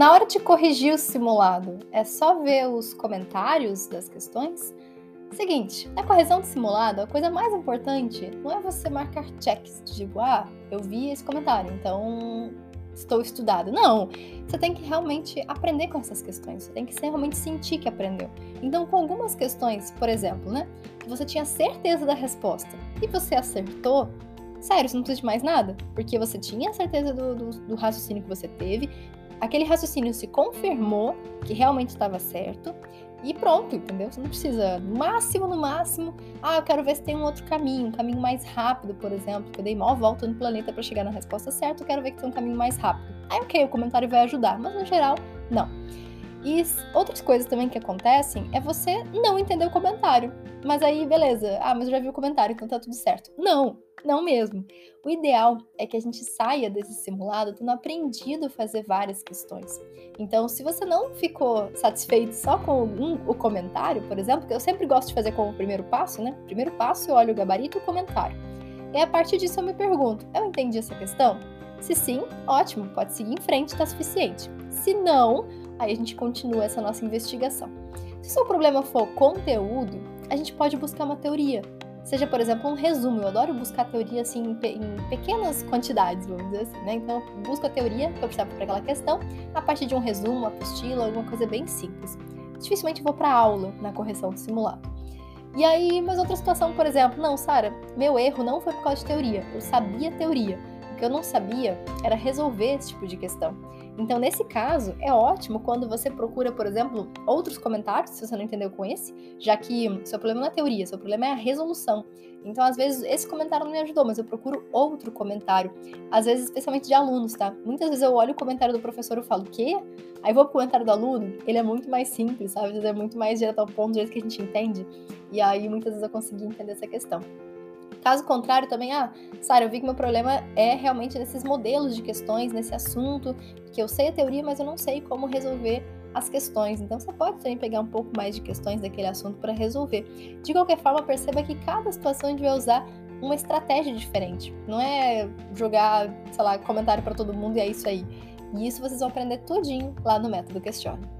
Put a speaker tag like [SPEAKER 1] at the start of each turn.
[SPEAKER 1] Na hora de corrigir o simulado, é só ver os comentários das questões? Seguinte, na correção do simulado, a coisa mais importante não é você marcar checks, tipo, ah, eu vi esse comentário, então estou estudado. Não, você tem que realmente aprender com essas questões, você tem que realmente sentir que aprendeu. Então, com algumas questões, por exemplo, né, que você tinha certeza da resposta e você acertou, sério, você não precisa de mais nada, porque você tinha certeza do, do, do raciocínio que você teve, aquele raciocínio se confirmou que realmente estava certo, e pronto, entendeu? Você não precisa, no máximo, no máximo, ah, eu quero ver se tem um outro caminho, um caminho mais rápido, por exemplo, que eu dei maior volta no planeta para chegar na resposta certa, eu quero ver que tem um caminho mais rápido. Aí, ok, o comentário vai ajudar, mas no geral, não. E outras coisas também que acontecem é você não entender o comentário. Mas aí, beleza, ah, mas eu já vi o comentário, então tá tudo certo. Não, não mesmo. O ideal é que a gente saia desse simulado tendo aprendido a fazer várias questões. Então, se você não ficou satisfeito só com um, o comentário, por exemplo, que eu sempre gosto de fazer como primeiro passo, né? Primeiro passo, eu olho o gabarito e o comentário. E a partir disso eu me pergunto: eu entendi essa questão? Se sim, ótimo, pode seguir em frente, está suficiente. Se não, aí a gente continua essa nossa investigação. Se o seu problema for conteúdo, a gente pode buscar uma teoria seja, por exemplo, um resumo. Eu adoro buscar teoria assim em, pequenas quantidades, vamos dizer assim, né? Então, eu busco a teoria que eu precisava para aquela questão a partir de um resumo, uma apostila, alguma coisa bem simples. Dificilmente vou para aula na correção do simulado. E aí, mas outra situação, por exemplo, não, Sara, meu erro não foi por causa de teoria. Eu sabia teoria. O que eu não sabia era resolver esse tipo de questão. Então, nesse caso, é ótimo quando você procura, por exemplo, outros comentários, se você não entendeu com esse, já que seu problema não é teoria, seu problema é a resolução. Então, às vezes, esse comentário não me ajudou, mas eu procuro outro comentário. Às vezes, especialmente de alunos, tá? Muitas vezes eu olho o comentário do professor e falo, quê? Aí vou pro comentário do aluno, ele é muito mais simples, sabe? Vezes é muito mais direto ao ponto, do jeito que a gente entende. E aí, muitas vezes eu consegui entender essa questão. Caso contrário, também, ah, Sara, eu vi que meu problema é realmente nesses modelos de questões, nesse assunto, que eu sei a teoria, mas eu não sei como resolver as questões. Então você pode também pegar um pouco mais de questões daquele assunto para resolver. De qualquer forma, perceba que cada situação a gente vai usar uma estratégia diferente. Não é jogar, sei lá, comentário para todo mundo e é isso aí. E isso vocês vão aprender tudinho lá no método Questione.